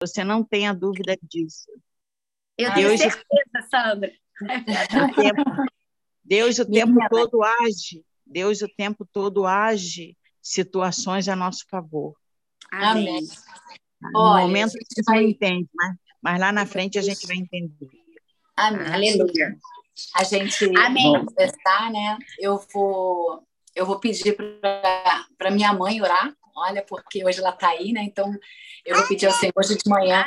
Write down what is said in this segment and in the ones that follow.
Você não tenha dúvida disso. Eu tenho Deus, certeza, Sandra. Deus o tempo todo age. Deus o tempo todo age situações a nosso favor. Amém. No Olha, momento a gente vai... não entende, mas, mas lá na frente a gente vai entender. Amém. Aleluia. A gente Amém. conversar, né? Eu vou, eu vou pedir para minha mãe orar, olha, porque hoje ela está aí, né? Então eu vou pedir ao Senhor hoje de manhã.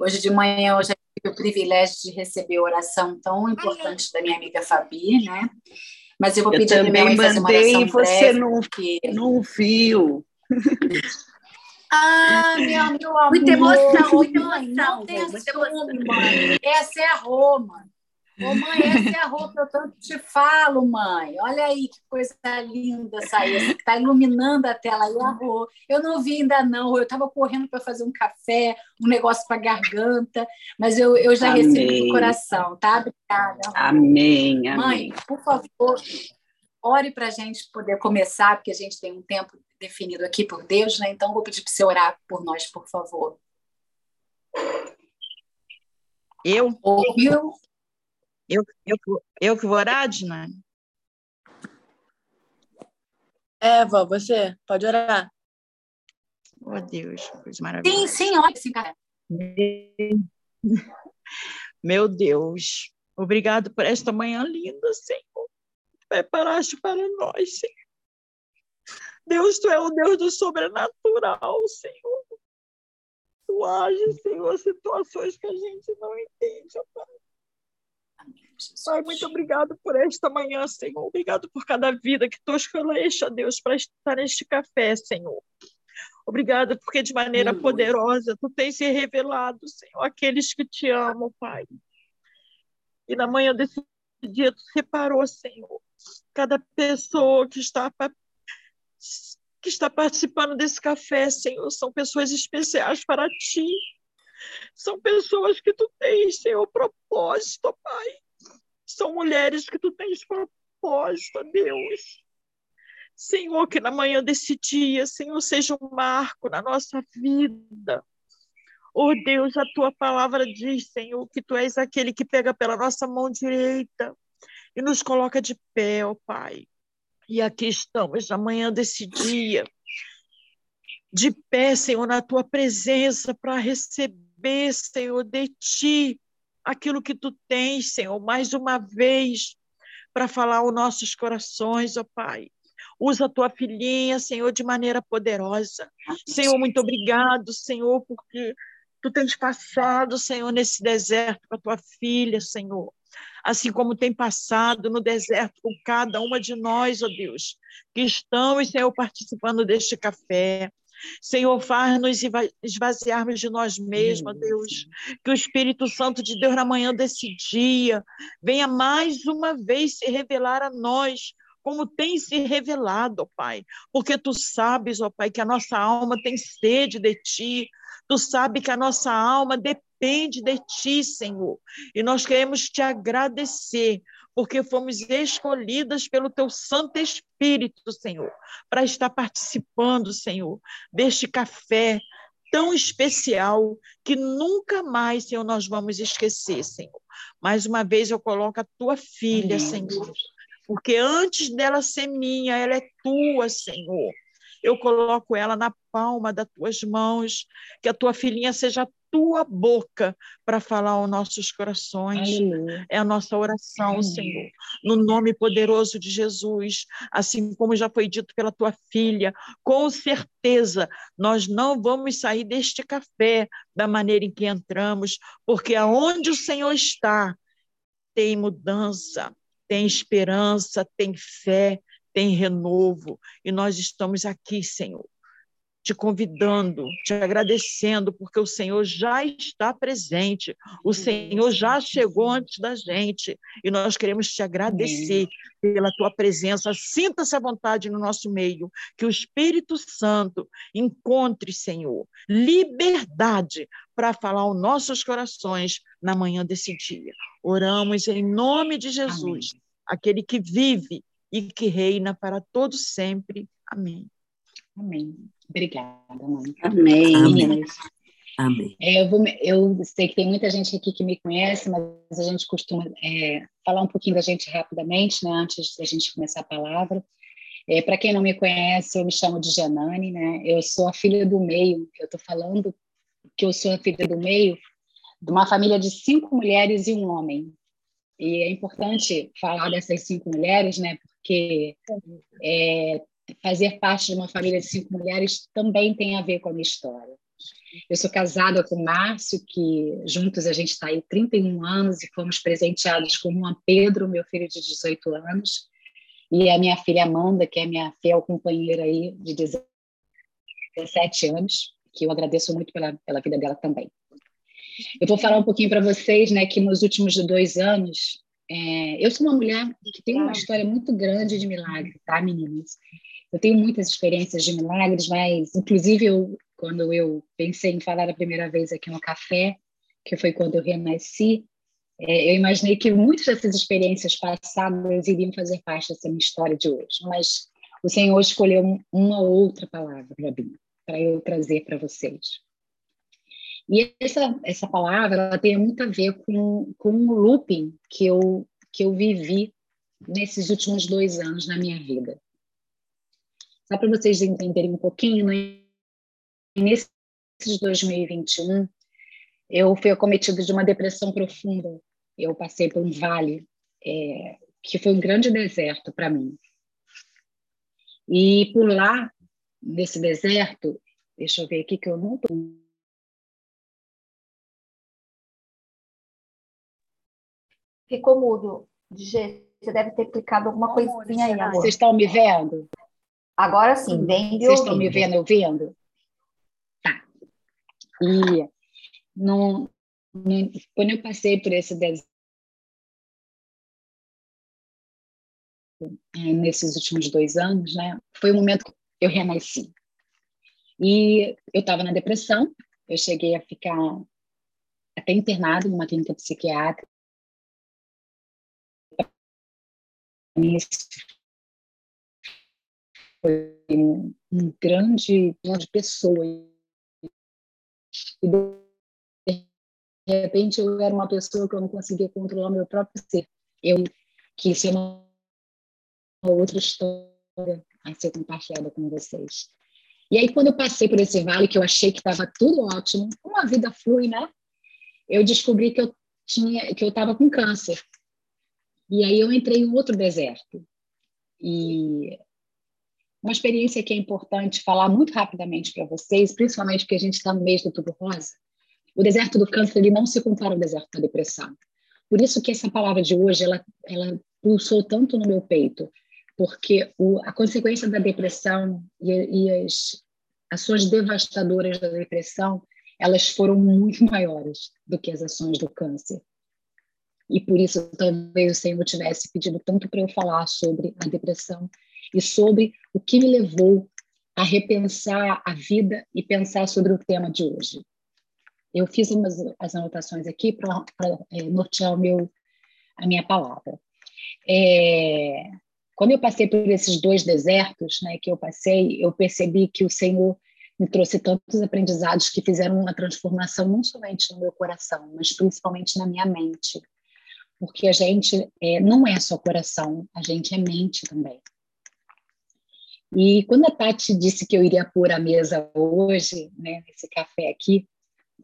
Hoje de manhã eu já tive o privilégio de receber a oração tão importante da minha amiga Fabi, né? Mas eu vou pedir eu também mandei você não, porque... não viu. Ah, meu, amor. Muita emoção, muita emoção. Não tem muita emoção. mãe. Essa é a Roma. Ô, mãe, essa é a roupa eu tanto te falo, mãe. Olha aí que coisa linda saiu. Está iluminando a tela aí, a Rô. Eu não vi ainda, não. Eu estava correndo para fazer um café, um negócio para garganta, mas eu, eu já amém. recebi do coração, tá? Obrigada. Amém, amém. Mãe, por favor, ore para a gente poder começar, porque a gente tem um tempo definido aqui por Deus, né? Então, vou pedir para você orar por nós, por favor. Eu? Ouviu? Eu, eu, eu que vou orar, Dina? Eva, você pode orar. Oh, Deus, coisa maravilhosa. Sim, sim, olha sim, cara. Meu Deus, obrigado por esta manhã linda, Senhor. Preparaste para nós, Senhor. Deus, Tu é o Deus do sobrenatural, Senhor. Tu age, Senhor, situações que a gente não entende, Pai. Pai, muito obrigado por esta manhã, Senhor. Obrigado por cada vida que tu escolheste, ó Deus, para estar neste café, Senhor. Obrigada porque de maneira Sim. poderosa tu tens se revelado, Senhor, aqueles que te amam, Pai. E na manhã desse dia tu separou, Senhor, cada pessoa que está que está participando desse café, Senhor, são pessoas especiais para ti. São pessoas que tu tens, Senhor, propósito, Pai. São mulheres que tu tens propósito, Deus. Senhor, que na manhã desse dia, Senhor, seja um marco na nossa vida. Oh Deus, a tua palavra diz, Senhor, que tu és aquele que pega pela nossa mão direita e nos coloca de pé, ó oh Pai. E aqui estamos, na manhã desse dia, de pé, Senhor, na tua presença, para receber, Senhor, de ti aquilo que tu tens, Senhor, mais uma vez, para falar aos nossos corações, ó Pai. Usa a tua filhinha, Senhor, de maneira poderosa. Senhor, muito obrigado, Senhor, porque tu tens passado, Senhor, nesse deserto com a tua filha, Senhor. Assim como tem passado no deserto com cada uma de nós, ó Deus, que estamos, Senhor, participando deste café. Senhor, faz-nos esvaziarmos de nós mesmos, Deus. Que o Espírito Santo de Deus, na manhã desse dia, venha mais uma vez se revelar a nós, como tem se revelado, ó Pai. Porque tu sabes, ó Pai, que a nossa alma tem sede de ti. Tu sabes que a nossa alma depende de ti, Senhor. E nós queremos te agradecer porque fomos escolhidas pelo teu Santo Espírito, Senhor, para estar participando, Senhor, deste café tão especial que nunca mais, Senhor, nós vamos esquecer, Senhor. Mais uma vez eu coloco a tua filha. Senhor, porque antes dela ser minha, ela é tua, Senhor. Eu coloco ela na palma das tuas mãos, que a tua filhinha seja tua boca para falar aos nossos corações. Aleluia. É a nossa oração, Aleluia. Senhor, no nome poderoso de Jesus, assim como já foi dito pela tua filha, com certeza nós não vamos sair deste café da maneira em que entramos, porque aonde o Senhor está, tem mudança, tem esperança, tem fé, tem renovo, e nós estamos aqui, Senhor, te convidando, te agradecendo, porque o Senhor já está presente, o Senhor já chegou antes da gente, e nós queremos te agradecer pela tua presença. Sinta-se à vontade no nosso meio, que o Espírito Santo encontre, Senhor, liberdade para falar aos nossos corações na manhã desse dia. Oramos em nome de Jesus, Amém. aquele que vive e que reina para todos sempre. Amém. Amém. Obrigada, mãe. Amém. Amém. Amém. É, eu, vou, eu, sei que tem muita gente aqui que me conhece, mas a gente costuma é, falar um pouquinho da gente rapidamente, né, antes da gente começar a palavra. É, Para quem não me conhece, eu me chamo de Janane, né? Eu sou a filha do meio. Eu estou falando que eu sou a filha do meio de uma família de cinco mulheres e um homem. E é importante falar dessas cinco mulheres, né? Porque é, fazer parte de uma família de cinco mulheres também tem a ver com a minha história. Eu sou casada com o Márcio, que juntos a gente está aí 31 anos e fomos presenteados com Juan Pedro, meu filho de 18 anos, e a minha filha Amanda, que é minha fiel companheira aí de 17 anos, que eu agradeço muito pela, pela vida dela também. Eu vou falar um pouquinho para vocês, né, que nos últimos dois anos, é, eu sou uma mulher que tem uma história muito grande de milagre, tá, meninas? Eu tenho muitas experiências de milagres, mas, inclusive, eu, quando eu pensei em falar a primeira vez aqui no café, que foi quando eu renasci, é, eu imaginei que muitas dessas experiências passadas iriam fazer parte dessa minha história de hoje, mas o Senhor escolheu uma outra palavra para para eu trazer para vocês. E essa, essa palavra ela tem muito a ver com, com o looping que eu, que eu vivi nesses últimos dois anos na minha vida. Só para vocês entenderem um pouquinho, né? nesse 2021, eu fui acometida de uma depressão profunda. Eu passei por um vale é, que foi um grande deserto para mim. E por lá, nesse deserto, deixa eu ver aqui que eu não estou Ficou mudo. G, você deve ter clicado alguma coisinha aí, amor. Vocês estão me vendo? Agora sim, vem Vocês estão me vendo, ouvindo? Tá. E no, no, quando eu passei por esse deserto, é, nesses últimos dois anos, né, foi o momento que eu renasci. E eu estava na depressão, eu cheguei a ficar até internado numa clínica psiquiátrica, foi um, grande de pessoa. E de repente eu era uma pessoa que eu não conseguia controlar meu próprio ser. Eu quis ser uma outra história a ser compartilhada com vocês. E aí, quando eu passei por esse vale, que eu achei que estava tudo ótimo, como a vida flui, né? Eu descobri que eu tinha, que eu estava com câncer. E aí eu entrei em outro deserto. E uma experiência que é importante falar muito rapidamente para vocês, principalmente porque a gente está no mês do Tubo Rosa. O deserto do câncer ele não se compara ao deserto da depressão. Por isso que essa palavra de hoje ela, ela pulsou tanto no meu peito, porque o, a consequência da depressão e, e as ações devastadoras da depressão elas foram muito maiores do que as ações do câncer. E por isso, talvez o Senhor tivesse pedido tanto para eu falar sobre a depressão e sobre o que me levou a repensar a vida e pensar sobre o tema de hoje. Eu fiz umas as anotações aqui para é, nortear meu, a minha palavra. É, quando eu passei por esses dois desertos né, que eu passei, eu percebi que o Senhor me trouxe tantos aprendizados que fizeram uma transformação não somente no meu coração, mas principalmente na minha mente porque a gente é, não é só coração, a gente é mente também. E quando a Tati disse que eu iria pôr a mesa hoje, né, nesse café aqui,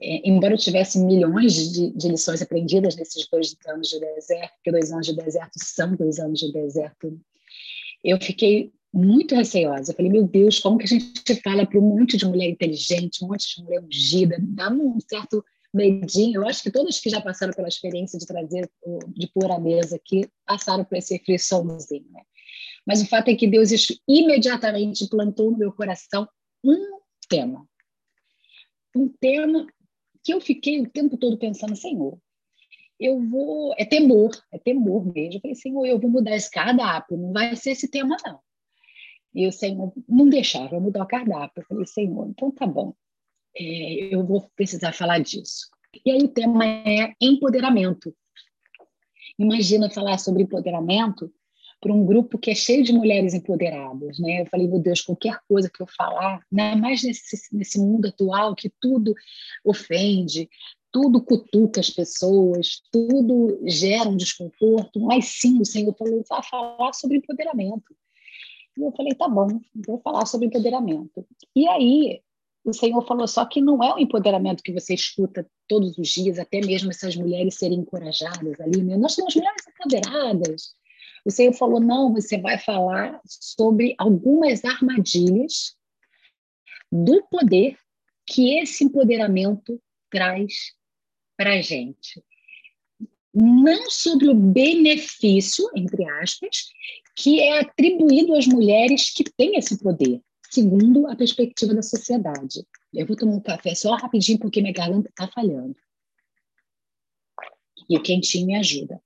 é, embora eu tivesse milhões de, de, lições aprendidas nesses dois anos de deserto, porque dois anos de deserto são dois anos de deserto, eu fiquei muito receosa. Eu falei, meu Deus, como que a gente fala para um monte de mulher inteligente, um monte de mulher ungida, dá um certo medinho. Eu acho que todos que já passaram pela experiência de trazer, de pôr a mesa aqui, passaram por esse friçãozinho, né? Mas o fato é que Deus imediatamente plantou no meu coração um tema. Um tema que eu fiquei o tempo todo pensando, Senhor, eu vou. É temor, é temor mesmo. Eu falei, Senhor, eu vou mudar esse cardápio, não vai ser esse tema, não. E o Senhor não deixava mudar o cardápio. Eu falei, Senhor, então tá bom é, eu vou precisar falar disso. E aí o tema é empoderamento. Imagina falar sobre empoderamento por um grupo que é cheio de mulheres empoderadas, né? Eu falei, meu Deus, qualquer coisa que eu falar, ainda mais nesse, nesse mundo atual que tudo ofende, tudo cutuca as pessoas, tudo gera um desconforto, mas sim, o Senhor falou, vai falar sobre empoderamento. E eu falei, tá bom, vou falar sobre empoderamento. E aí, o Senhor falou só que não é o empoderamento que você escuta todos os dias, até mesmo essas mulheres serem encorajadas ali, né? Nós somos mulheres empoderadas, o Senhor falou: não, você vai falar sobre algumas armadilhas do poder que esse empoderamento traz para a gente. Não sobre o benefício, entre aspas, que é atribuído às mulheres que têm esse poder, segundo a perspectiva da sociedade. Eu vou tomar um café só rapidinho, porque minha garganta está falhando. E o quentinho me ajuda.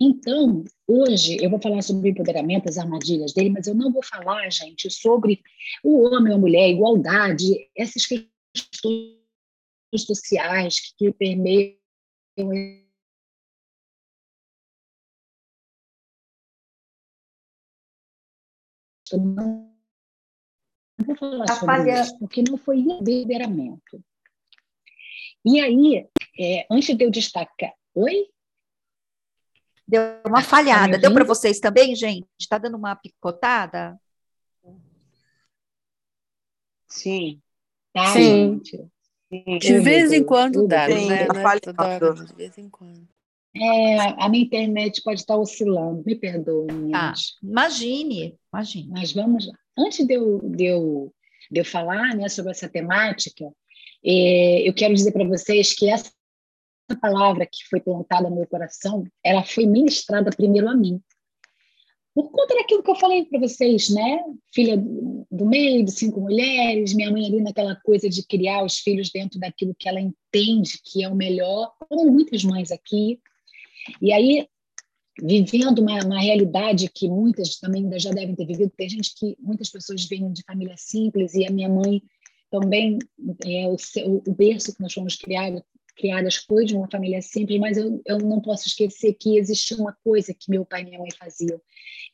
Então, hoje eu vou falar sobre o empoderamento, as armadilhas dele, mas eu não vou falar, gente, sobre o homem ou a mulher, igualdade, essas questões sociais que permeiam não vou falar tá sobre falhando. isso, porque não foi empoderamento. E aí, é, antes de eu destacar. Oi? Deu uma tá falhada. Deu para vocês também, gente? Está dando uma picotada? Sim. Tá, Sim. De vez em quando dá, né? Tá de vez em quando. É, a minha internet pode estar oscilando, me perdoem. Ah, imagine, imagine. Mas vamos lá. Antes de eu, de eu, de eu falar né, sobre essa temática, é, eu quero dizer para vocês que essa palavra que foi plantada no meu coração, ela foi ministrada primeiro a mim. Por conta daquilo que eu falei para vocês, né? Filha do meio, de cinco mulheres, minha mãe ali naquela coisa de criar os filhos dentro daquilo que ela entende que é o melhor, como muitas mães aqui. E aí, vivendo uma, uma realidade que muitas também ainda já devem ter vivido, tem gente que, muitas pessoas vêm de família simples, e a minha mãe também é o, o berço que nós fomos criados criadas foi de uma família simples, mas eu, eu não posso esquecer que existia uma coisa que meu pai e minha mãe faziam.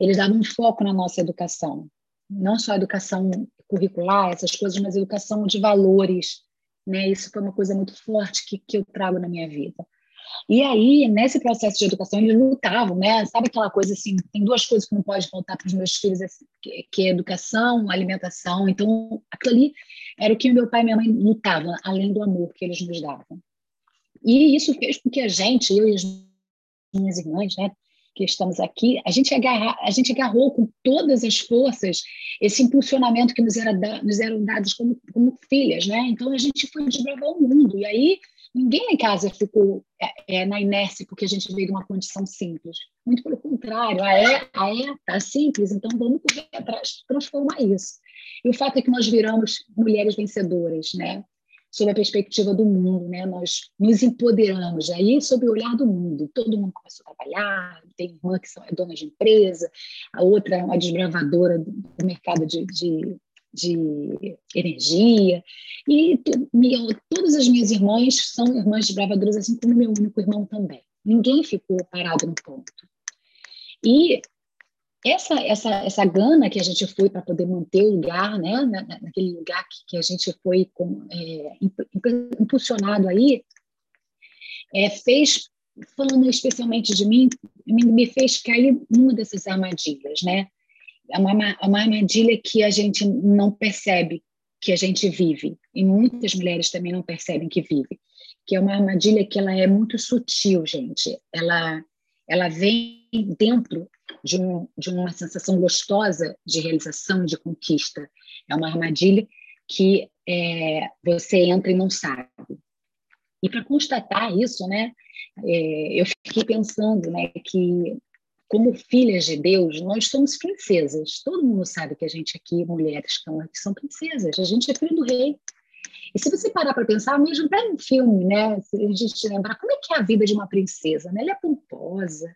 Eles davam um foco na nossa educação, não só a educação curricular, essas coisas, mas a educação de valores. Né? Isso foi uma coisa muito forte que, que eu trago na minha vida. E aí, nesse processo de educação, eles lutavam, né? Sabe aquela coisa assim, tem duas coisas que não pode faltar para os meus filhos, que é educação, alimentação. Então, aquilo ali era o que meu pai e minha mãe lutavam, além do amor que eles nos davam. E isso fez com que a gente, eu e as minhas irmãs, né, que estamos aqui, a gente, agarra, a gente agarrou com todas as forças esse impulsionamento que nos, era nos eram dados como, como filhas, né? Então a gente foi desbravar o mundo. E aí ninguém em casa ficou é, é, na inércia porque a gente veio de uma condição simples. Muito pelo contrário, a é, a é tá simples, então vamos correr atrás, transformar isso. E o fato é que nós viramos mulheres vencedoras, né? Sob a perspectiva do mundo, né? Nós nos empoderamos aí sob o olhar do mundo. Todo mundo começou a trabalhar, tem irmã que é dona de empresa, a outra é uma desbravadora do mercado de, de, de energia. E minha, todas as minhas irmãs são irmãs desbravadoras, assim como meu único irmão também. Ninguém ficou parado no ponto. E essa, essa, essa gana que a gente foi para poder manter o lugar, né, naquele lugar que, que a gente foi com, é, impulsionado aí, é, fez, falando especialmente de mim, me fez cair numa dessas armadilhas, né? É uma, uma armadilha que a gente não percebe que a gente vive, e muitas mulheres também não percebem que vive, que é uma armadilha que ela é muito sutil, gente. Ela, ela vem dentro de, um, de uma sensação gostosa de realização, de conquista. É uma armadilha que é, você entra e não sabe. E para constatar isso, né, é, eu fiquei pensando né, que, como filhas de Deus, nós somos princesas. Todo mundo sabe que a gente aqui, mulheres que são princesas. A gente é filho do rei. E se você parar para pensar, mesmo até no filme, né, se a gente lembrar como é que é a vida de uma princesa, né? Ela é pomposa,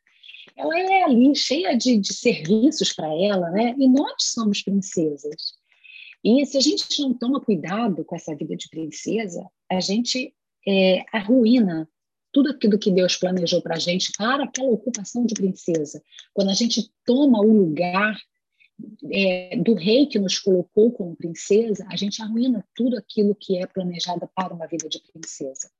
ela é ali cheia de, de serviços para ela, né? E nós somos princesas. E se a gente não toma cuidado com essa vida de princesa, a gente é, arruína tudo aquilo que Deus planejou para a gente para aquela ocupação de princesa. Quando a gente toma o lugar é, do rei que nos colocou como princesa, a gente arruina tudo aquilo que é planejado para uma vida de princesa.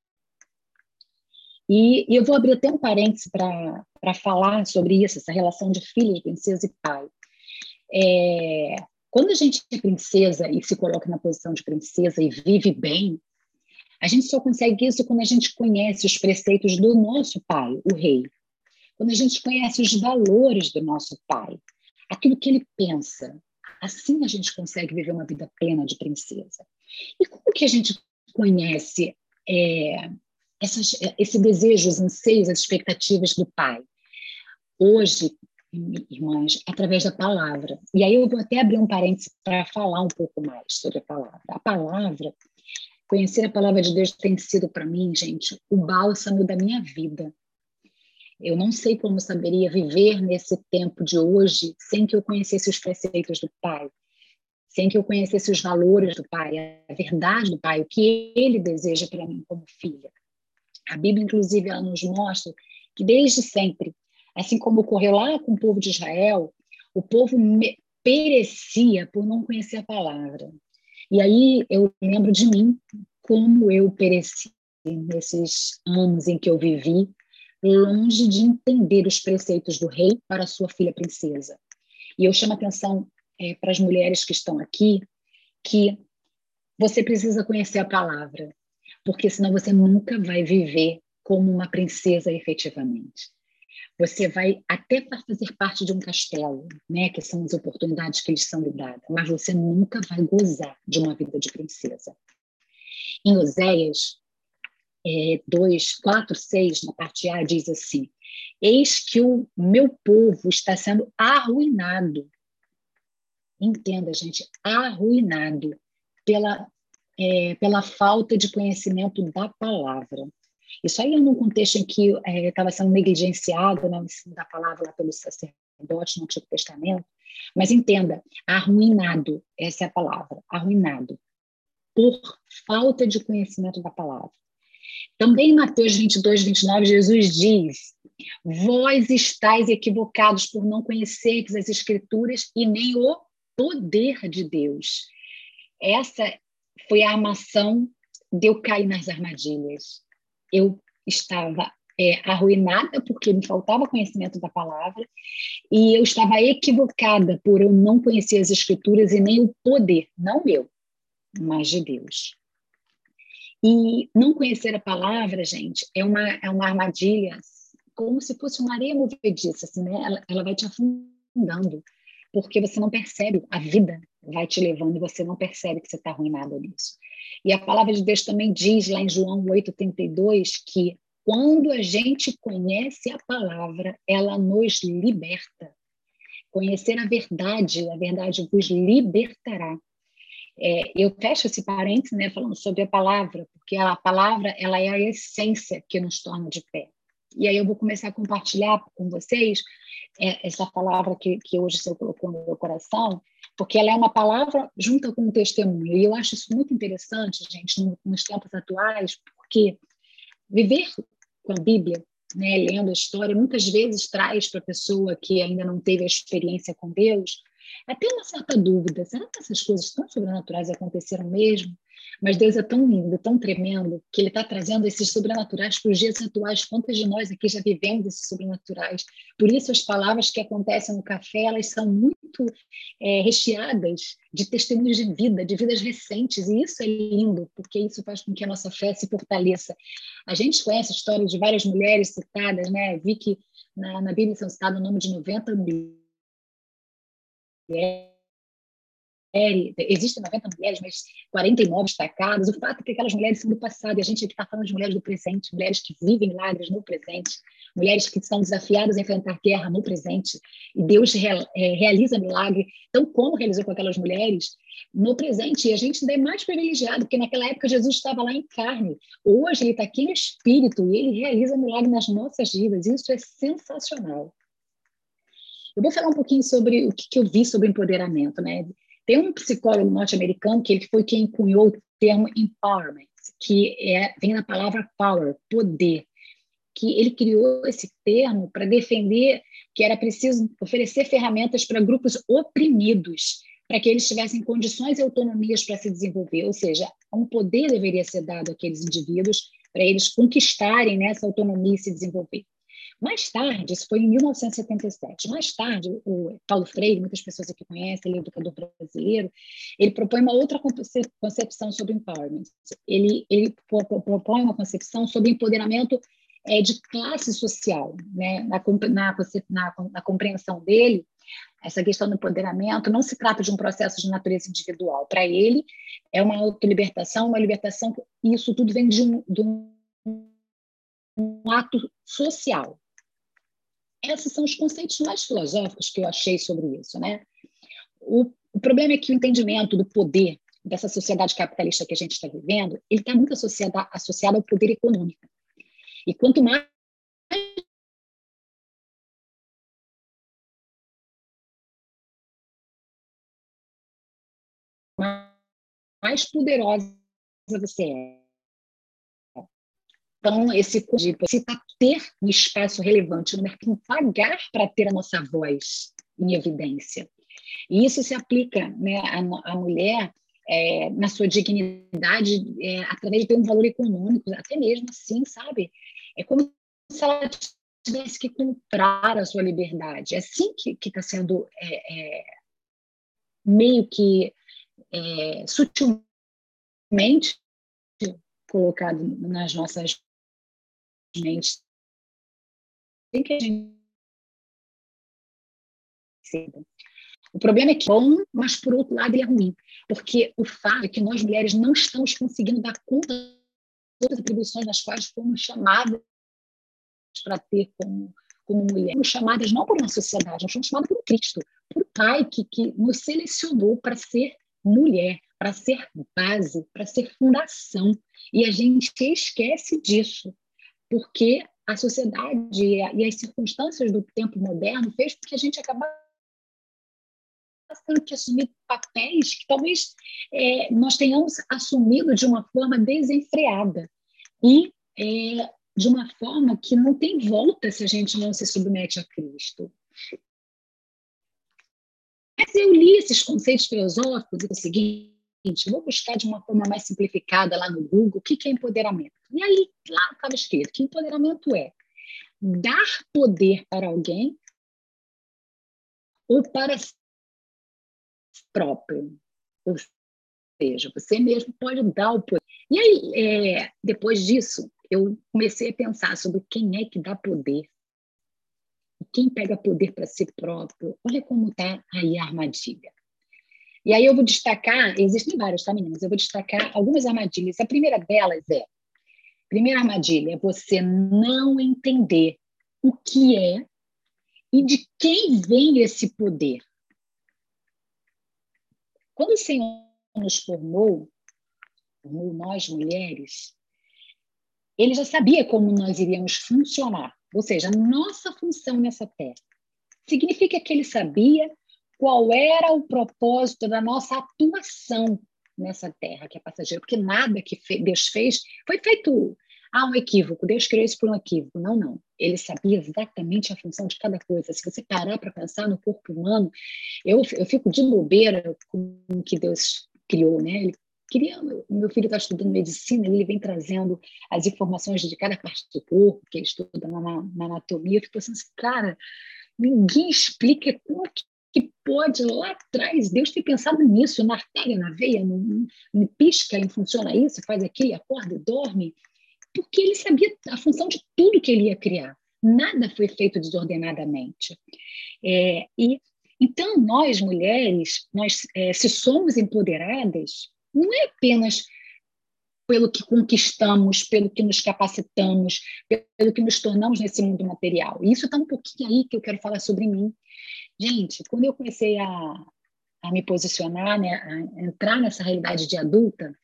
E, e eu vou abrir até um parêntese para falar sobre isso, essa relação de filha, princesa e pai. É, quando a gente é princesa e se coloca na posição de princesa e vive bem, a gente só consegue isso quando a gente conhece os preceitos do nosso pai, o rei. Quando a gente conhece os valores do nosso pai, aquilo que ele pensa. Assim a gente consegue viver uma vida plena de princesa. E como que a gente conhece é, essas, esse desejo, os anseios, as expectativas do pai? Hoje, irmãs, através da palavra. E aí eu vou até abrir um parênteses para falar um pouco mais sobre a palavra. A palavra Conhecer a palavra de Deus tem sido para mim, gente, o bálsamo da minha vida. Eu não sei como saberia viver nesse tempo de hoje sem que eu conhecesse os preceitos do Pai, sem que eu conhecesse os valores do Pai, a verdade do Pai, o que Ele deseja para mim como filha. A Bíblia, inclusive, ela nos mostra que desde sempre, assim como ocorreu lá com o povo de Israel, o povo perecia por não conhecer a palavra. E aí eu lembro de mim, como eu pereci nesses anos em que eu vivi, longe de entender os preceitos do rei para sua filha princesa. E eu chamo a atenção é, para as mulheres que estão aqui que você precisa conhecer a palavra, porque senão você nunca vai viver como uma princesa efetivamente. Você vai até fazer parte de um castelo, né, que são as oportunidades que eles são dadas, mas você nunca vai gozar de uma vida de princesa. Em Oséias é, 2, 4, 6, na parte A, diz assim: Eis que o meu povo está sendo arruinado. Entenda, gente, arruinado pela, é, pela falta de conhecimento da palavra. Isso aí é num contexto em que estava é, sendo negligenciado né, o ensino da palavra lá pelos sacerdotes no Antigo Testamento. Mas entenda, arruinado, essa é a palavra, arruinado, por falta de conhecimento da palavra. Também em Mateus 22, 29, Jesus diz: Vós estáis equivocados por não conhecerdes as Escrituras e nem o poder de Deus. Essa foi a armação de eu cair nas armadilhas eu estava é, arruinada porque me faltava conhecimento da palavra e eu estava equivocada por eu não conhecer as escrituras e nem o poder, não meu, mas de Deus. E não conhecer a palavra, gente, é uma, é uma armadilha como se fosse uma areia movediça, assim, né? ela, ela vai te afundando, porque você não percebe, a vida vai te levando e você não percebe que você está arruinado nisso. E a palavra de Deus também diz lá em João 8,32 que quando a gente conhece a palavra, ela nos liberta. Conhecer a verdade, a verdade vos libertará. É, eu fecho esse parênteses, né, falando sobre a palavra, porque a palavra ela é a essência que nos torna de pé. E aí eu vou começar a compartilhar com vocês é, essa palavra que, que hoje o Senhor colocou no meu coração, porque ela é uma palavra junto com um testemunho. E eu acho isso muito interessante, gente, nos tempos atuais, porque viver com a Bíblia, né, lendo a história, muitas vezes traz para a pessoa que ainda não teve a experiência com Deus até uma certa dúvida: será que essas coisas tão sobrenaturais aconteceram mesmo? Mas Deus é tão lindo, tão tremendo, que Ele está trazendo esses sobrenaturais para os dias atuais. Quantas de nós aqui já vivemos esses sobrenaturais? Por isso, as palavras que acontecem no café, elas são muito é, recheadas de testemunhos de vida, de vidas recentes. E isso é lindo, porque isso faz com que a nossa fé se fortaleça. A gente conhece a história de várias mulheres citadas, né? Vi que na, na Bíblia são citados o nome de 90 mulheres existem 90 mulheres, mas 49 destacadas. O fato é que aquelas mulheres são do passado e a gente aqui está falando de mulheres do presente, mulheres que vivem milagres no presente, mulheres que são desafiadas a enfrentar guerra no presente. E Deus é, realiza milagre, então como realizou com aquelas mulheres no presente. E a gente ainda é mais privilegiado, porque naquela época Jesus estava lá em carne. Hoje ele está aqui em espírito e ele realiza milagre nas nossas vidas. Isso é sensacional. Eu vou falar um pouquinho sobre o que, que eu vi sobre empoderamento, né? Tem um psicólogo norte-americano que ele foi quem cunhou o termo empowerment, que é, vem da palavra power, poder. que ele criou esse termo para defender que era preciso oferecer ferramentas para grupos oprimidos, para que eles tivessem condições e autonomias para se desenvolver, ou seja, um poder deveria ser dado àqueles indivíduos para eles conquistarem né, essa autonomia e se desenvolver. Mais tarde, isso foi em 1977, mais tarde, o Paulo Freire, muitas pessoas aqui conhecem, ele é educador brasileiro, ele propõe uma outra concepção sobre empowerment. Ele, ele propõe uma concepção sobre empoderamento é, de classe social. Né? Na, na, na, na compreensão dele, essa questão do empoderamento não se trata de um processo de natureza individual. Para ele, é uma autolibertação, uma libertação, e isso tudo vem de um, de um, um ato social. Esses são os conceitos mais filosóficos que eu achei sobre isso. Né? O, o problema é que o entendimento do poder dessa sociedade capitalista que a gente está vivendo, ele está muito associado, associado ao poder econômico. E quanto mais mais poderosa você é. Então, esse de ter um espaço relevante no mercado, pagar para ter a nossa voz em evidência. E isso se aplica né, à, à mulher é, na sua dignidade é, através de ter um valor econômico, até mesmo assim, sabe? É como se ela tivesse que comprar a sua liberdade. É assim que está sendo é, é, meio que é, sutilmente colocado nas nossas mentes. Tem que a gente o problema é que é bom, mas por outro lado ele é ruim, porque o fato é que nós mulheres não estamos conseguindo dar conta das atribuições nas quais fomos chamadas para ter como, como mulher. Fomos chamadas não por uma sociedade, nós fomos chamadas por Cristo, por Pai que, que nos selecionou para ser mulher, para ser base, para ser fundação. E a gente esquece disso, porque a sociedade e as circunstâncias do tempo moderno fez com que a gente acabasse tendo que assumir papéis que talvez é, nós tenhamos assumido de uma forma desenfreada. E é, de uma forma que não tem volta se a gente não se submete a Cristo. Mas eu li esses conceitos filosóficos e o seguinte, vou buscar de uma forma mais simplificada lá no Google o que é empoderamento. E aí lá estava escrito que empoderamento é dar poder para alguém ou para si próprio. Ou seja, você mesmo pode dar o poder. E aí, é, depois disso, eu comecei a pensar sobre quem é que dá poder. Quem pega poder para si próprio. Olha como está aí a armadilha. E aí eu vou destacar, existem várias, tá, meninas? Eu vou destacar algumas armadilhas. A primeira delas é, primeira armadilha é você não entender o que é e de quem vem esse poder. Quando o Senhor nos formou, formou nós mulheres, ele já sabia como nós iríamos funcionar, ou seja, a nossa função nessa terra. Significa que ele sabia qual era o propósito da nossa atuação nessa terra que é passageira, porque nada que Deus fez foi feito ah, um equívoco, Deus criou isso por um equívoco. Não, não. Ele sabia exatamente a função de cada coisa. Se você parar para pensar no corpo humano, eu, eu fico de bobeira com o que Deus criou, né? Ele queria, meu filho está estudando medicina, ele vem trazendo as informações de cada parte do corpo, que ele estuda na, na anatomia, eu fico pensando assim, cara, ninguém explica como que, que pode lá atrás Deus ter pensado nisso, na artéria, na veia, no, no pisca e funciona isso, faz aquilo, acorda e dorme, porque ele sabia a função de tudo que ele ia criar. Nada foi feito desordenadamente. É, e então nós mulheres, nós é, se somos empoderadas, não é apenas pelo que conquistamos, pelo que nos capacitamos, pelo que nos tornamos nesse mundo material. E isso está um pouquinho aí que eu quero falar sobre mim. Gente, quando eu comecei a, a me posicionar, né, a entrar nessa realidade de adulta,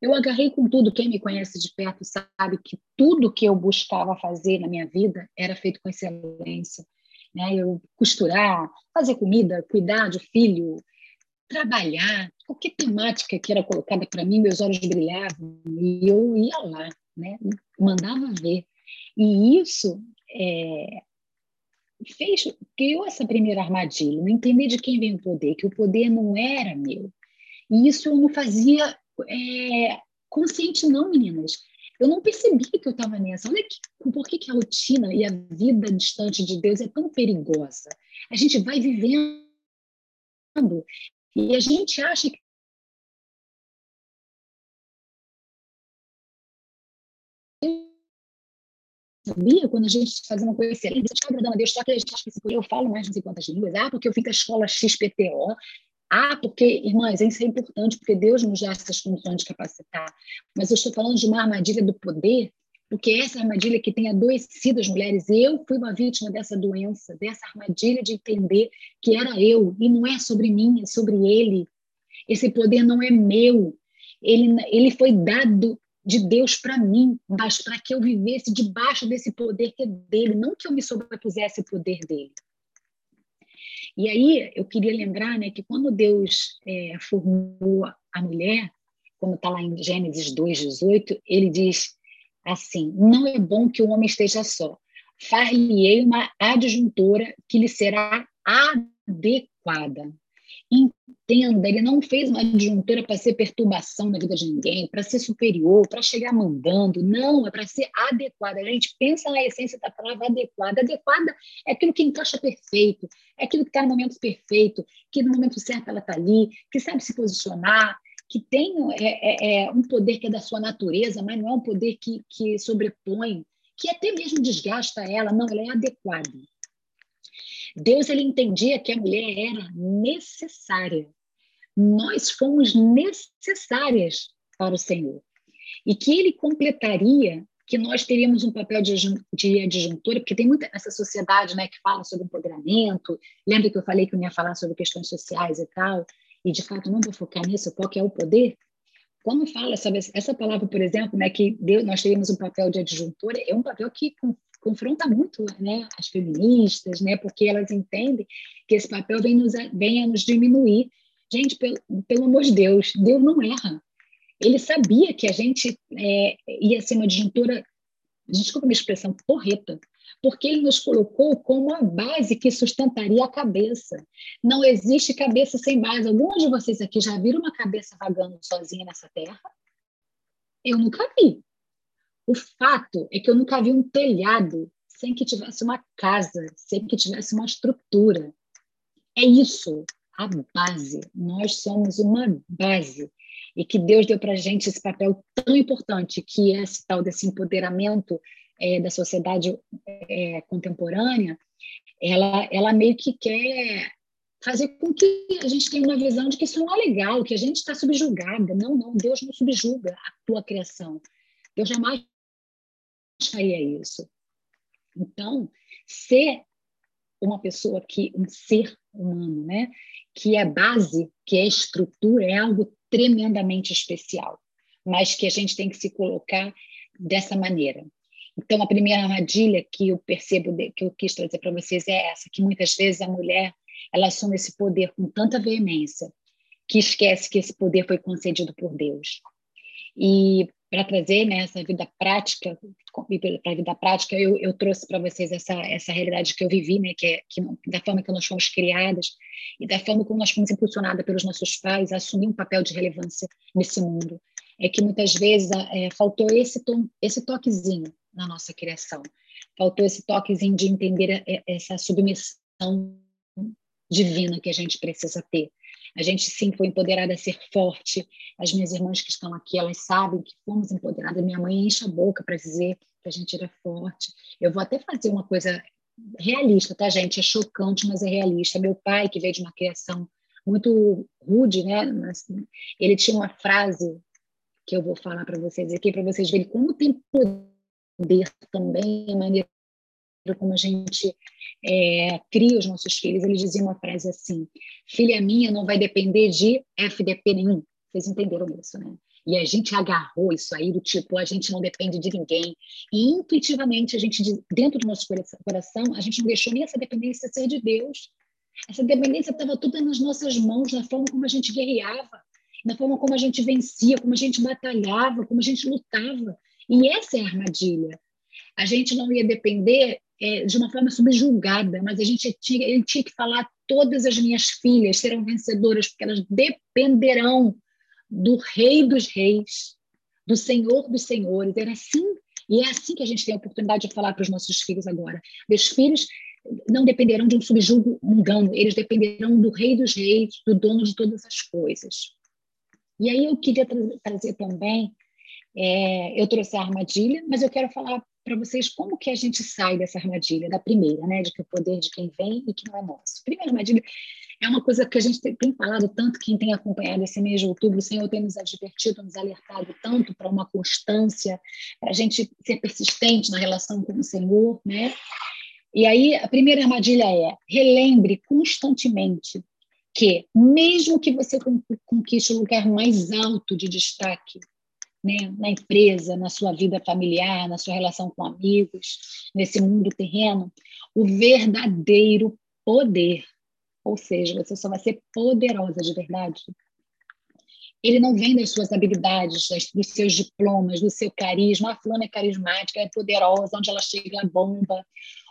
eu agarrei com tudo. Quem me conhece de perto sabe que tudo que eu buscava fazer na minha vida era feito com excelência. Né? Eu costurar, fazer comida, cuidar do filho, trabalhar, qualquer temática que era colocada para mim, meus olhos brilhavam e eu ia lá, né? mandava ver. E isso é, fez, criou essa primeira armadilha, não entender de quem vem o poder, que o poder não era meu. E isso eu não fazia é, consciente, não, meninas. Eu não percebia que eu estava nessa. Olha que, por que, que a rotina e a vida distante de Deus é tão perigosa. A gente vai vivendo e a gente acha que sabia? Quando a gente faz uma coisa excelente, a gente a Deus, só que a gente eu falo mais não sei quantas línguas. Ah, porque eu fiz a escola XPTO. Ah, porque, irmãs, isso é importante, porque Deus nos dá essas condições de capacitar. Mas eu estou falando de uma armadilha do poder, porque essa armadilha que tem adoecido as mulheres, eu fui uma vítima dessa doença, dessa armadilha de entender que era eu, e não é sobre mim, é sobre ele. Esse poder não é meu, ele, ele foi dado de Deus para mim, mas para que eu vivesse debaixo desse poder que é dele, não que eu me sobrepusesse o poder dele. E aí eu queria lembrar né, que quando Deus é, formou a mulher, como está lá em Gênesis 2,18, ele diz assim: Não é bom que o homem esteja só. Far-lhe-ei uma adjuntora que lhe será adequada. Entenda, ele não fez uma adjuntura para ser perturbação na vida de ninguém, para ser superior, para chegar mandando. Não, é para ser adequada. A gente pensa na essência da palavra adequada. Adequada é aquilo que encaixa perfeito, é aquilo que está no momento perfeito, que no momento certo ela está ali, que sabe se posicionar, que tem é, é, é, um poder que é da sua natureza, mas não é um poder que, que sobrepõe, que até mesmo desgasta ela. Não, ela é adequada. Deus ele entendia que a mulher era necessária. Nós fomos necessárias para o Senhor. E que ele completaria que nós teríamos um papel de, de adjuntora, porque tem muita essa sociedade né, que fala sobre empoderamento. Lembra que eu falei que eu ia falar sobre questões sociais e tal? E de fato não vou focar nisso, qual que é o poder? Quando fala, sabe, essa palavra, por exemplo, né, que Deus, nós teríamos um papel de adjuntora, é um papel que confronta muito né, as feministas, né, porque elas entendem que esse papel vem, nos, vem a nos diminuir. Gente, pelo, pelo amor de Deus, Deus não erra. Ele sabia que a gente é, ia ser uma disjuntura, desculpa a minha expressão, porreta, porque ele nos colocou como a base que sustentaria a cabeça. Não existe cabeça sem base. Alguns de vocês aqui já viram uma cabeça vagando sozinha nessa terra? Eu nunca vi. O fato é que eu nunca vi um telhado sem que tivesse uma casa, sem que tivesse uma estrutura. É isso, a base. Nós somos uma base. E que Deus deu para a gente esse papel tão importante, que é esse tal desse empoderamento é, da sociedade é, contemporânea, ela, ela meio que quer fazer com que a gente tenha uma visão de que isso não é legal, que a gente está subjugada. Não, não, Deus não subjuga a tua criação. Deus jamais faria isso. Então, ser uma pessoa que, um ser humano, né, que é base, que é estrutura, é algo tremendamente especial, mas que a gente tem que se colocar dessa maneira. Então, a primeira armadilha que eu percebo, que eu quis trazer para vocês é essa, que muitas vezes a mulher, ela assume esse poder com tanta veemência, que esquece que esse poder foi concedido por Deus. E para trazer né, essa vida prática, para a vida prática, eu, eu trouxe para vocês essa, essa realidade que eu vivi, né, que, é, que da forma que nós fomos criadas e da forma como nós fomos impulsionadas pelos nossos pais a assumir um papel de relevância nesse mundo. É que muitas vezes é, faltou esse, tom, esse toquezinho na nossa criação, faltou esse toquezinho de entender essa submissão divina que a gente precisa ter a gente sim foi empoderada a ser forte. As minhas irmãs que estão aqui, elas sabem que fomos empoderadas. Minha mãe enche a boca para dizer que a gente era forte. Eu vou até fazer uma coisa realista, tá, gente? É chocante, mas é realista. Meu pai, que veio de uma criação muito rude, né? Ele tinha uma frase que eu vou falar para vocês aqui, para vocês verem como tem poder também a maneira como a gente é, cria os nossos filhos, ele dizia uma frase assim: filha minha não vai depender de FDP nenhum. Vocês entenderam isso, né? E a gente agarrou isso aí do tipo, a gente não depende de ninguém. E intuitivamente, a gente, dentro do nosso coração, a gente não deixou nem essa dependência ser de Deus. Essa dependência estava toda nas nossas mãos, na forma como a gente guerreava, na forma como a gente vencia, como a gente batalhava, como a gente lutava. E essa é a armadilha. a gente não ia depender é, de uma forma subjulgada, mas a gente tinha, ele tinha que falar: todas as minhas filhas serão vencedoras, porque elas dependerão do Rei dos Reis, do Senhor dos Senhores. Era assim, e é assim que a gente tem a oportunidade de falar para os nossos filhos agora. Meus filhos não dependerão de um subjugo mundano, eles dependerão do Rei dos Reis, do dono de todas as coisas. E aí eu queria tra trazer também, é, eu trouxe a armadilha, mas eu quero falar para vocês como que a gente sai dessa armadilha, da primeira, né, de que o poder de quem vem e que não é nosso. Primeira armadilha é uma coisa que a gente tem, tem falado tanto, quem tem acompanhado esse mês de outubro, o Senhor tem nos advertido, nos alertado tanto para uma constância, para a gente ser persistente na relação com o Senhor, né? E aí, a primeira armadilha é relembre constantemente que, mesmo que você conquiste o lugar mais alto de destaque né, na empresa, na sua vida familiar, na sua relação com amigos, nesse mundo terreno, o verdadeiro poder, ou seja, você só vai ser poderosa de verdade. Ele não vem das suas habilidades, dos seus diplomas, do seu carisma. A fulana é carismática, é poderosa, onde ela chega, ela bomba.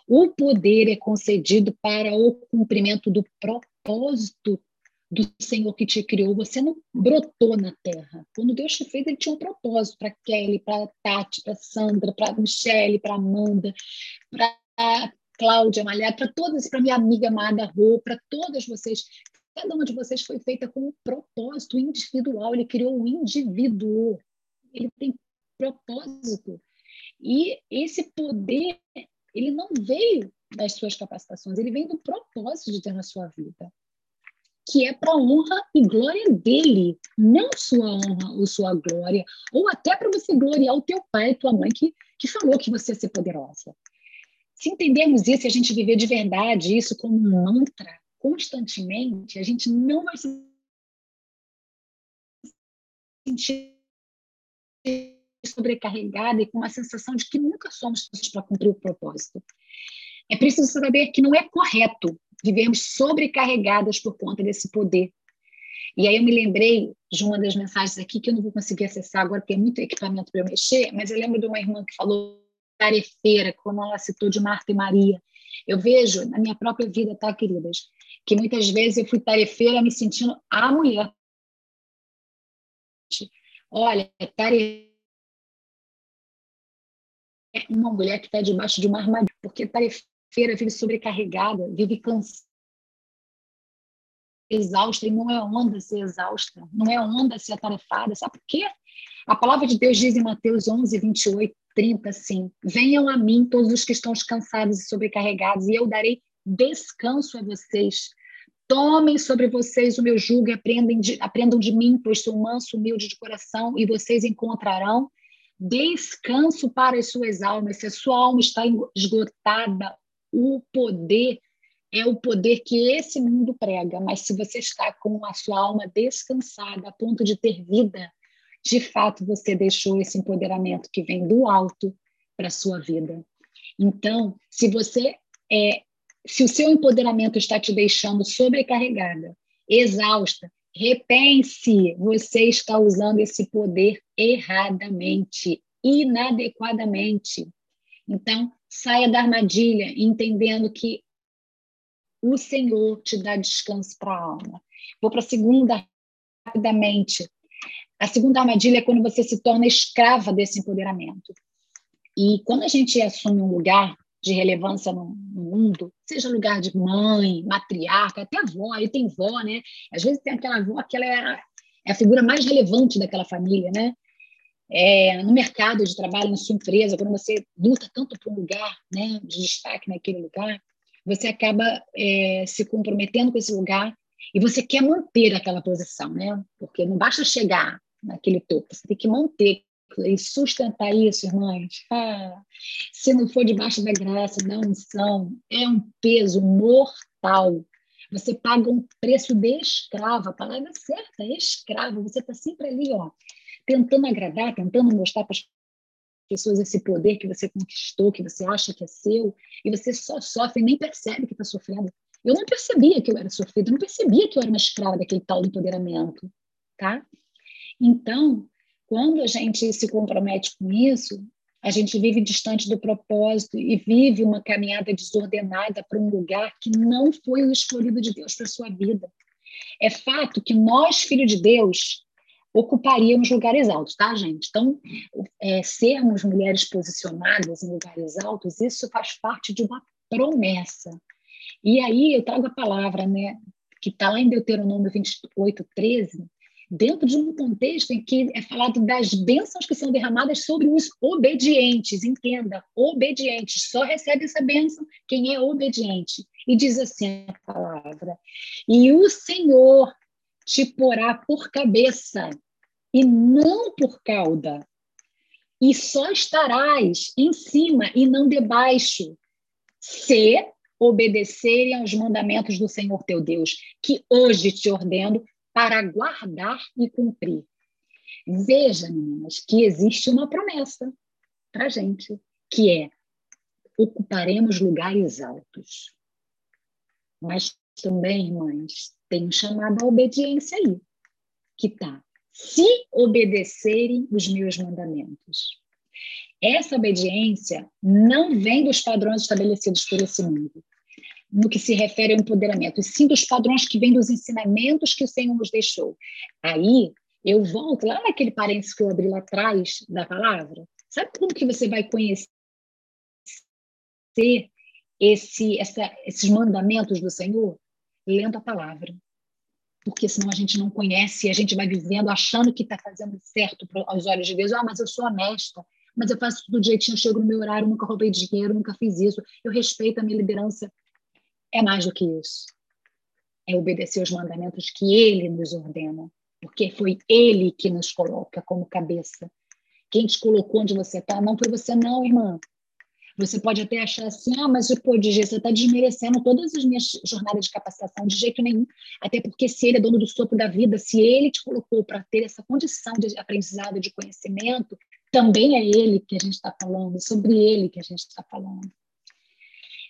O poder é concedido para o cumprimento do propósito do Senhor que te criou. Você não brotou na terra. Quando Deus te fez, ele tinha um propósito para Kelly, para Tati, para Sandra, para Michelle, para Amanda, para Cláudia Malhar, para todas, para minha amiga amada Rô, para todas vocês. Cada uma de vocês foi feita com um propósito individual. Ele criou um indivíduo. Ele tem propósito. E esse poder, ele não veio das suas capacitações, ele vem do propósito de ter na sua vida que é para honra e glória dele, não sua honra ou sua glória, ou até para você gloriar o teu pai e tua mãe que, que falou que você ia ser poderosa. Se entendermos isso e a gente viver de verdade isso como um mantra constantemente, a gente não vai se sentir sobrecarregada e com uma sensação de que nunca somos para cumprir o propósito. É preciso saber que não é correto vivemos sobrecarregadas por conta desse poder. E aí eu me lembrei de uma das mensagens aqui que eu não vou conseguir acessar agora, porque é muito equipamento para eu mexer, mas eu lembro de uma irmã que falou tarefeira, como ela citou de Marta e Maria. Eu vejo na minha própria vida, tá, queridas, que muitas vezes eu fui tarefeira me sentindo a mulher. Olha, tarefa é uma mulher que está debaixo de uma armadilha, porque tarefa feira vive sobrecarregada, vive cansada, exausta, e não é onda ser exausta, não é onda ser atarefada, sabe por quê? A palavra de Deus diz em Mateus 11, 28, 30, assim, venham a mim todos os que estão cansados e sobrecarregados, e eu darei descanso a vocês. Tomem sobre vocês o meu jugo e aprendem de, aprendam de mim, pois sou manso, humilde de coração, e vocês encontrarão descanso para as suas almas. Se a sua alma está esgotada, o poder é o poder que esse mundo prega, mas se você está com a sua alma descansada, a ponto de ter vida, de fato você deixou esse empoderamento que vem do alto para a sua vida. Então, se você é, se o seu empoderamento está te deixando sobrecarregada, exausta, repense, você está usando esse poder erradamente, inadequadamente. Então, saia da armadilha, entendendo que o Senhor te dá descanso para a alma. Vou para a segunda rapidamente. A segunda armadilha é quando você se torna escrava desse empoderamento. E quando a gente assume um lugar de relevância no, mundo, seja lugar de mãe, matriarca, até avó, aí tem vó, né? Às vezes tem aquela avó que ela é a figura mais relevante daquela família, né? É, no mercado de trabalho, na sua empresa, quando você luta tanto por um lugar né, de destaque naquele lugar, você acaba é, se comprometendo com esse lugar e você quer manter aquela posição, né? Porque não basta chegar naquele topo, você tem que manter e sustentar isso, irmãs. Ah, se não for debaixo da graça, da unção, é um peso mortal. Você paga um preço de escravo, a palavra certa, é escravo. Você está sempre ali, ó, tentando agradar, tentando mostrar para as pessoas esse poder que você conquistou, que você acha que é seu, e você só sofre nem percebe que está sofrendo. Eu não percebia que eu era sofrida, eu não percebia que eu era uma escrava daquele tal empoderamento, tá? Então, quando a gente se compromete com isso, A gente vive distante do propósito e vive uma caminhada desordenada para um lugar que não foi o escolhido de Deus para sua vida. É fato que nós, filhos de Deus, ocuparíamos lugares altos, tá, gente? Então, é, sermos mulheres posicionadas em lugares altos, isso faz parte de uma promessa. E aí eu trago a palavra, né, que está lá em Deuteronômio 28, 13, dentro de um contexto em que é falado das bênçãos que são derramadas sobre os obedientes. Entenda, obedientes. Só recebe essa bênção quem é obediente. E diz assim a palavra: E o Senhor te porá por cabeça e não por cauda. E só estarás em cima e não debaixo, se obedecerem aos mandamentos do Senhor teu Deus, que hoje te ordeno para guardar e cumprir. Veja, meninas, que existe uma promessa para gente, que é ocuparemos lugares altos. Mas também, irmãs, tem um chamado à obediência aí, que está se obedecerem os meus mandamentos. Essa obediência não vem dos padrões estabelecidos por esse mundo no que se refere ao empoderamento, e sim dos padrões que vêm dos ensinamentos que o Senhor nos deixou. Aí eu volto lá naquele parênteses que eu abri lá atrás da palavra. Sabe como que você vai conhecer esse, essa, esses mandamentos do Senhor? Lendo a palavra. Porque senão a gente não conhece e a gente vai vivendo achando que está fazendo certo aos olhos de Deus. Ah, mas eu sou honesta, mas eu faço tudo direitinho, eu chego no meu horário, nunca roubei dinheiro, nunca fiz isso, eu respeito a minha liderança é mais do que isso. É obedecer os mandamentos que ele nos ordena, porque foi ele que nos coloca como cabeça. Quem te colocou onde você está não foi você, não, irmã. Você pode até achar assim, ah, mas pô, DJ, você está desmerecendo todas as minhas jornadas de capacitação, de jeito nenhum. Até porque se ele é dono do sopro da vida, se ele te colocou para ter essa condição de aprendizado, de conhecimento, também é ele que a gente está falando, sobre ele que a gente está falando.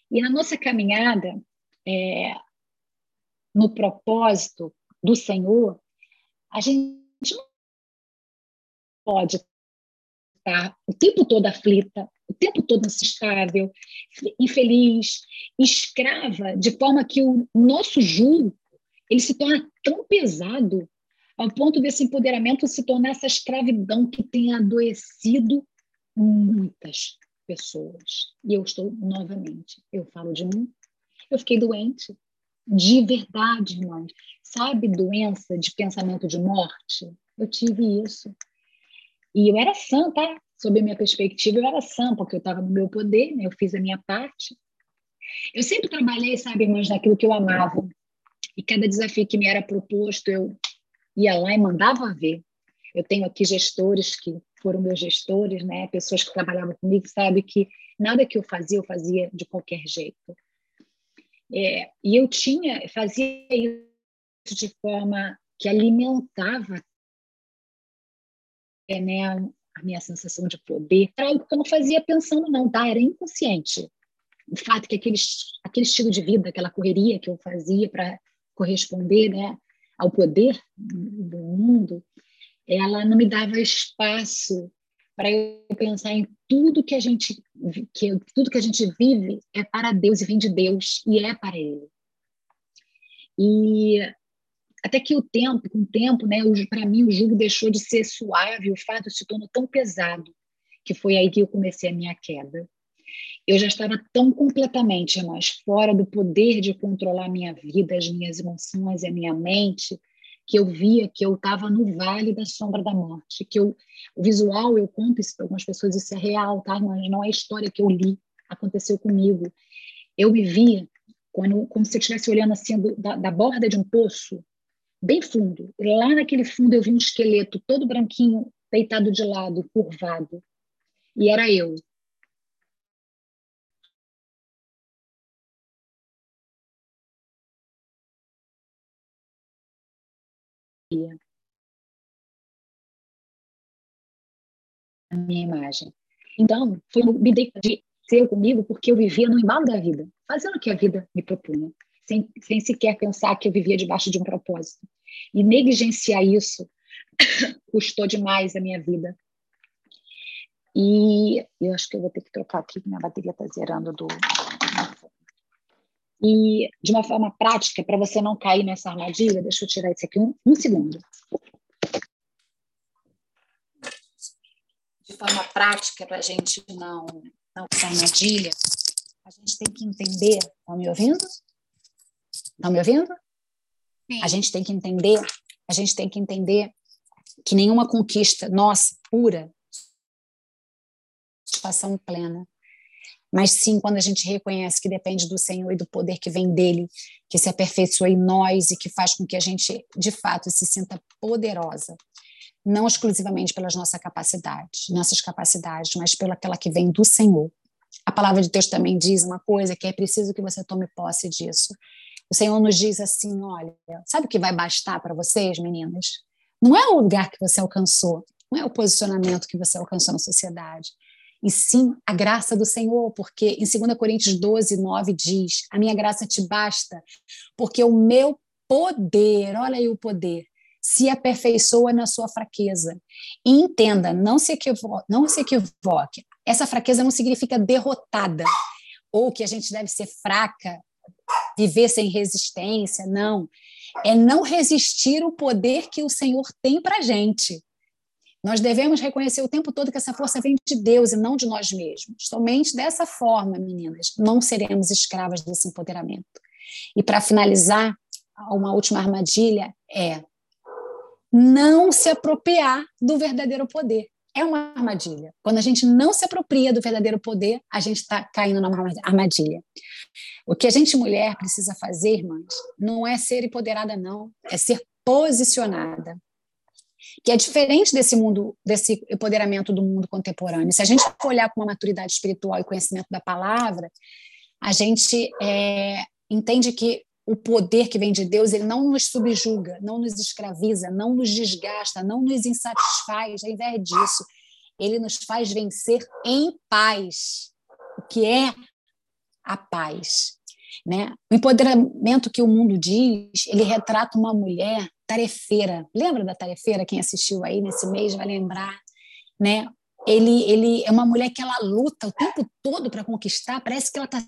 E na nossa caminhada, é, no propósito do Senhor, a gente não pode estar o tempo todo aflita, o tempo todo instável, infeliz, escrava, de forma que o nosso jugo ele se torna tão pesado ao ponto desse empoderamento se tornar essa escravidão que tem adoecido muitas pessoas. E eu estou novamente, eu falo de mim, eu fiquei doente. De verdade, irmãos. Sabe doença de pensamento de morte? Eu tive isso. E eu era tá? Sob a minha perspectiva, eu era sã, porque eu estava no meu poder, né? eu fiz a minha parte. Eu sempre trabalhei, sabe, irmãos, naquilo que eu amava. E cada desafio que me era proposto, eu ia lá e mandava ver. Eu tenho aqui gestores que foram meus gestores, né? Pessoas que trabalhavam comigo, sabe que nada que eu fazia, eu fazia de qualquer jeito. É, e eu tinha, fazia isso de forma que alimentava é, né, a minha sensação de poder. Era algo que eu não fazia pensando, não, tá? Era inconsciente. O fato que aquele, aquele estilo de vida, aquela correria que eu fazia para corresponder né, ao poder do mundo, ela não me dava espaço para eu pensar em tudo que a gente que tudo que a gente vive é para Deus e vem de Deus e é para Ele. E até que o tempo, com o tempo, né, para mim o jugo deixou de ser suave, o fato se tornou tão pesado que foi aí que eu comecei a minha queda. Eu já estava tão completamente mais fora do poder de controlar a minha vida, as minhas emoções, a minha mente, que eu via que eu estava no vale da sombra da morte, que eu, o visual, eu conto isso para algumas pessoas, isso é real, tá? Mas não é história que eu li, aconteceu comigo. Eu me via quando, como se eu estivesse olhando assim do, da, da borda de um poço, bem fundo. Lá naquele fundo eu vi um esqueleto todo branquinho, deitado de lado, curvado. E era eu. a minha imagem. Então, foi, me dei de ser comigo porque eu vivia no embalo da vida, fazendo o que a vida me propunha, sem, sem sequer pensar que eu vivia debaixo de um propósito. E negligenciar isso custou demais a minha vida. E eu acho que eu vou ter que trocar aqui, minha bateria está zerando do. E de uma forma prática, para você não cair nessa armadilha, deixa eu tirar isso aqui um, um segundo. De forma prática, para a gente não, não cair armadilha, a gente tem que entender. Estão tá me ouvindo? Estão me ouvindo? Sim. A gente tem que entender, a gente tem que entender que nenhuma conquista nossa, pura, satisfação plena. Mas sim, quando a gente reconhece que depende do Senhor e do poder que vem dele, que se aperfeiçoa em nós e que faz com que a gente, de fato, se sinta poderosa, não exclusivamente pelas nossas capacidades, nossas capacidades, mas pela aquela que vem do Senhor. A palavra de Deus também diz uma coisa que é preciso que você tome posse disso. O Senhor nos diz assim: olha, sabe o que vai bastar para vocês, meninas? Não é o lugar que você alcançou, não é o posicionamento que você alcançou na sociedade, e sim a graça do Senhor, porque em 2 Coríntios 12, 9 diz: A minha graça te basta, porque o meu poder, olha aí o poder, se aperfeiçoa na sua fraqueza. E entenda, não se, equivoque, não se equivoque, essa fraqueza não significa derrotada, ou que a gente deve ser fraca, viver sem resistência, não. É não resistir o poder que o Senhor tem para gente. Nós devemos reconhecer o tempo todo que essa força vem de Deus e não de nós mesmos. Somente dessa forma, meninas, não seremos escravas desse empoderamento. E para finalizar, uma última armadilha é não se apropriar do verdadeiro poder. É uma armadilha. Quando a gente não se apropria do verdadeiro poder, a gente está caindo numa armadilha. O que a gente, mulher, precisa fazer, irmãs, não é ser empoderada, não, é ser posicionada que é diferente desse mundo, desse empoderamento do mundo contemporâneo. Se a gente olhar com uma maturidade espiritual e conhecimento da palavra, a gente é, entende que o poder que vem de Deus, ele não nos subjuga, não nos escraviza, não nos desgasta, não nos insatisfaz, ao invés disso, ele nos faz vencer em paz, o que é a paz. Né? O empoderamento que o mundo diz, ele retrata uma mulher tarefeira. Lembra da tarefeira? Quem assistiu aí nesse mês vai lembrar, né? Ele, ele é uma mulher que ela luta o tempo todo para conquistar, parece que ela está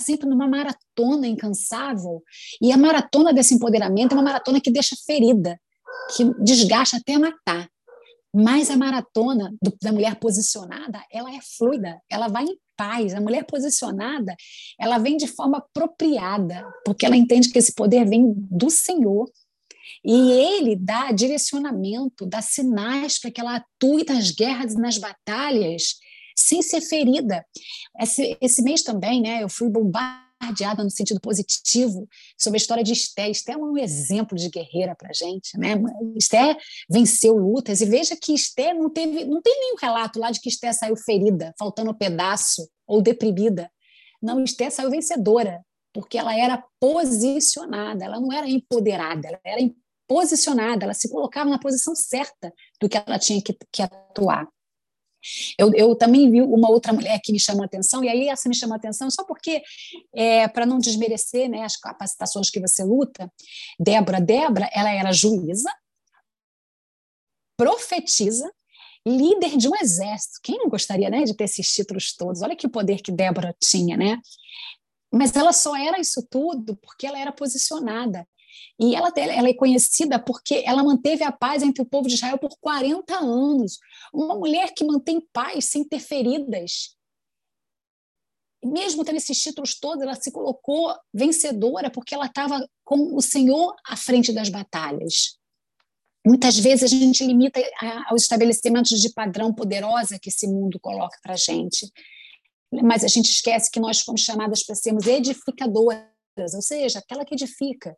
sempre numa maratona incansável. E a maratona desse empoderamento é uma maratona que deixa ferida, que desgasta até matar. Mas a maratona do, da mulher posicionada, ela é fluida, ela vai em paz. A mulher posicionada, ela vem de forma apropriada, porque ela entende que esse poder vem do Senhor e ele dá direcionamento, dá sinais para que ela atue nas guerras e nas batalhas sem ser ferida. Esse, esse mês também, né, eu fui bombardeada no sentido positivo sobre a história de Esté. Esté é um exemplo de guerreira para a gente. Né? Esté venceu lutas, e veja que Esté não teve, não tem nenhum relato lá de que Esté saiu ferida, faltando um pedaço ou deprimida. Não, Esté saiu vencedora porque ela era posicionada, ela não era empoderada, ela era posicionada, ela se colocava na posição certa do que ela tinha que, que atuar. Eu, eu, também vi uma outra mulher que me chamou a atenção, e aí essa me chamou a atenção só porque, é, para não desmerecer né, as capacitações que você luta, Débora, Débora, ela era juíza, profetiza, líder de um exército. Quem não gostaria né, de ter esses títulos todos? Olha que poder que Débora tinha, né? Mas ela só era isso tudo porque ela era posicionada. E ela, ela é conhecida porque ela manteve a paz entre o povo de Israel por 40 anos. Uma mulher que mantém paz sem ter feridas. mesmo tendo esses títulos todos, ela se colocou vencedora porque ela estava com o Senhor à frente das batalhas. Muitas vezes a gente limita aos estabelecimentos de padrão poderosa que esse mundo coloca para a gente mas a gente esquece que nós fomos chamadas para sermos edificadoras, ou seja, aquela que edifica.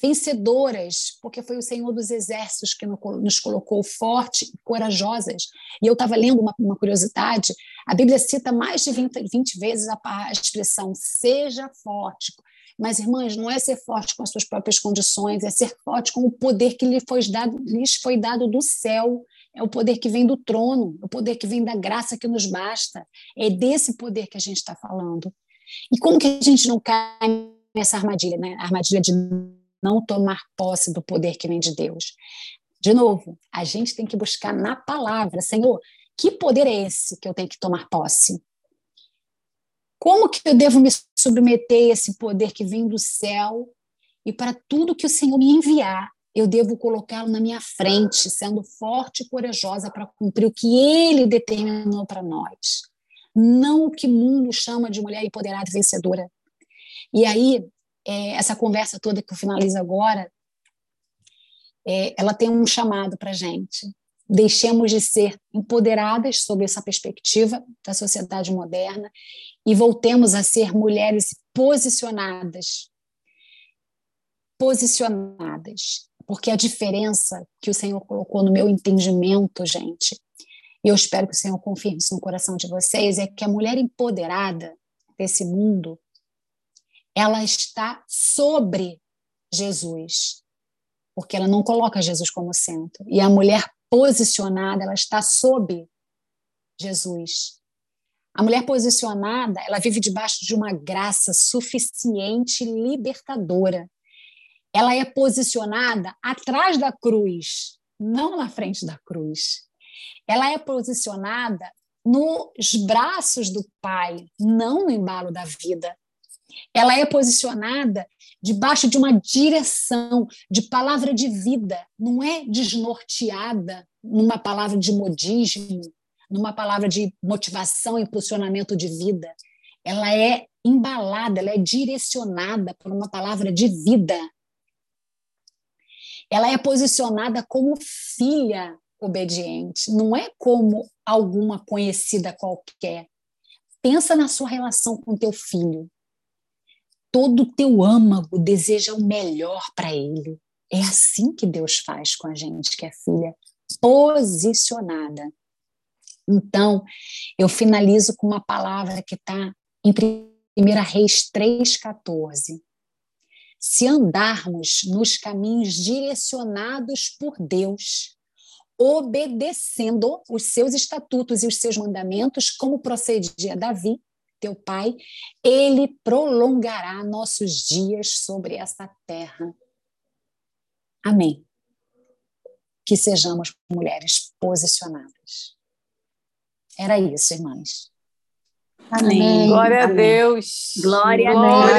Vencedoras, porque foi o Senhor dos Exércitos que nos colocou fortes e corajosas. E eu estava lendo uma, uma, curiosidade: a Bíblia cita mais de 20, 20 vezes a, a expressão seja forte. Mas, irmãs, não é ser forte com as suas próprias condições, é ser forte com o poder que lhe foi dado, lhes foi dado do céu é o poder que vem do trono, é o poder que vem da graça que nos basta. É desse poder que a gente está falando. E como que a gente não cai nessa armadilha, né? A armadilha de não tomar posse do poder que vem de Deus. De novo, a gente tem que buscar na palavra, Senhor, Que poder é esse que eu tenho que tomar posse? Como que eu devo me submeter a esse poder que vem do céu e para tudo que o Senhor me enviar, eu devo colocá-lo na minha frente, sendo forte e corajosa para cumprir o que ele determinou para nós. Não o que o mundo chama de mulher empoderada e vencedora. E aí, é, essa conversa toda que eu finalizo agora, é, ela tem um chamado para gente. Deixemos de ser empoderadas sob essa perspectiva da sociedade moderna e voltemos a ser mulheres posicionadas. Posicionadas. Porque a diferença que o Senhor colocou no meu entendimento, gente, e eu espero que o Senhor confirme isso no coração de vocês, é que a mulher empoderada desse mundo, ela está sobre Jesus, porque ela não coloca Jesus como centro. E a mulher posicionada, ela está sob Jesus. A mulher posicionada, ela vive debaixo de uma graça suficiente libertadora. Ela é posicionada atrás da cruz, não na frente da cruz. Ela é posicionada nos braços do Pai, não no embalo da vida. Ela é posicionada debaixo de uma direção, de palavra de vida, não é desnorteada numa palavra de modismo, numa palavra de motivação, impulsionamento de vida. Ela é embalada, ela é direcionada por uma palavra de vida. Ela é posicionada como filha obediente, não é como alguma conhecida qualquer. Pensa na sua relação com teu filho todo o teu âmago deseja o melhor para ele. É assim que Deus faz com a gente, que é filha posicionada. Então, eu finalizo com uma palavra que está em 1 Reis 3,14. Se andarmos nos caminhos direcionados por Deus, obedecendo os seus estatutos e os seus mandamentos, como procedia Davi, teu Pai, ele prolongará nossos dias sobre esta terra. Amém. Que sejamos mulheres posicionadas. Era isso, irmãs. Amém. Glória a Deus. Glória a Deus.